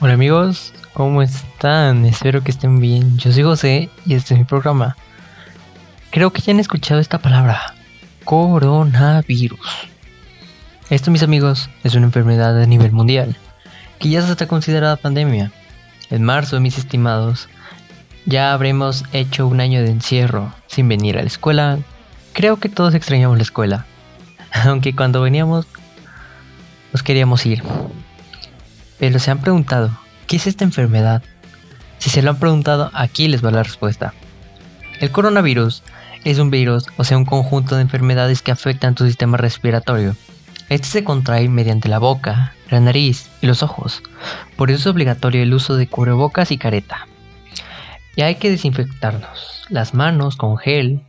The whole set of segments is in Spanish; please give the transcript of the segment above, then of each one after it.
Hola amigos, ¿cómo están? Espero que estén bien. Yo soy José y este es mi programa. Creo que ya han escuchado esta palabra, coronavirus. Esto, mis amigos, es una enfermedad a nivel mundial, que ya se está considerada pandemia. En marzo, mis estimados, ya habremos hecho un año de encierro sin venir a la escuela. Creo que todos extrañamos la escuela, aunque cuando veníamos nos queríamos ir. Pero se han preguntado, ¿qué es esta enfermedad? Si se lo han preguntado, aquí les va la respuesta. El coronavirus es un virus, o sea, un conjunto de enfermedades que afectan tu sistema respiratorio. Este se contrae mediante la boca, la nariz y los ojos. Por eso es obligatorio el uso de cubrebocas y careta. Y hay que desinfectarnos las manos con gel.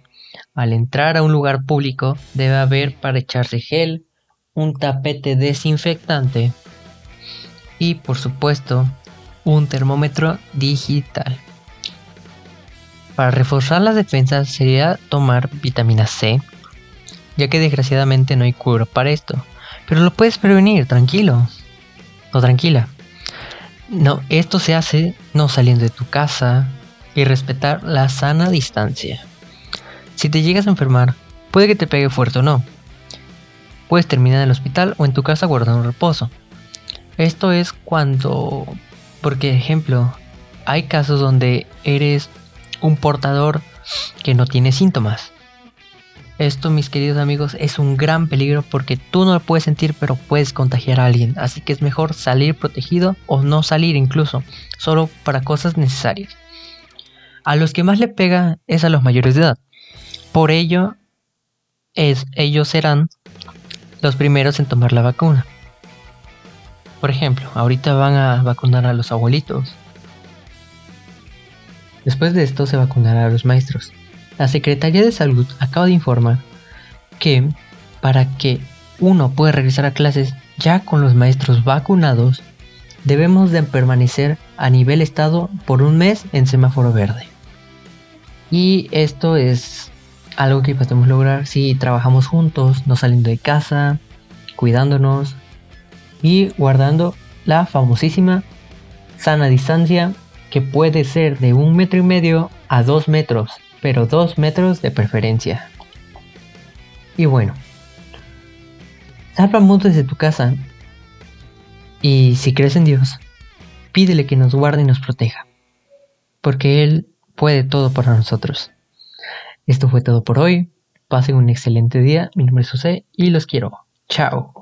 Al entrar a un lugar público debe haber para echarse gel, un tapete desinfectante y por supuesto un termómetro digital. Para reforzar las defensas sería tomar vitamina C, ya que desgraciadamente no hay cura para esto, pero lo puedes prevenir, tranquilo o tranquila. No, esto se hace no saliendo de tu casa y respetar la sana distancia. Si te llegas a enfermar, puede que te pegue fuerte o no. Puedes terminar en el hospital o en tu casa guardando reposo. Esto es cuando, porque ejemplo, hay casos donde eres un portador que no tiene síntomas. Esto, mis queridos amigos, es un gran peligro porque tú no lo puedes sentir, pero puedes contagiar a alguien. Así que es mejor salir protegido o no salir incluso, solo para cosas necesarias. A los que más le pega es a los mayores de edad. Por ello, es, ellos serán los primeros en tomar la vacuna. Por ejemplo, ahorita van a vacunar a los abuelitos. Después de esto se vacunará a los maestros. La Secretaría de Salud acaba de informar que para que uno pueda regresar a clases ya con los maestros vacunados, debemos de permanecer a nivel estado por un mes en semáforo verde. Y esto es algo que podemos lograr si trabajamos juntos, no saliendo de casa, cuidándonos, y guardando la famosísima sana distancia que puede ser de un metro y medio a dos metros, pero dos metros de preferencia. Y bueno, salva mundo desde tu casa y si crees en Dios, pídele que nos guarde y nos proteja, porque Él puede todo para nosotros. Esto fue todo por hoy. Pasen un excelente día. Mi nombre es José y los quiero. Chao.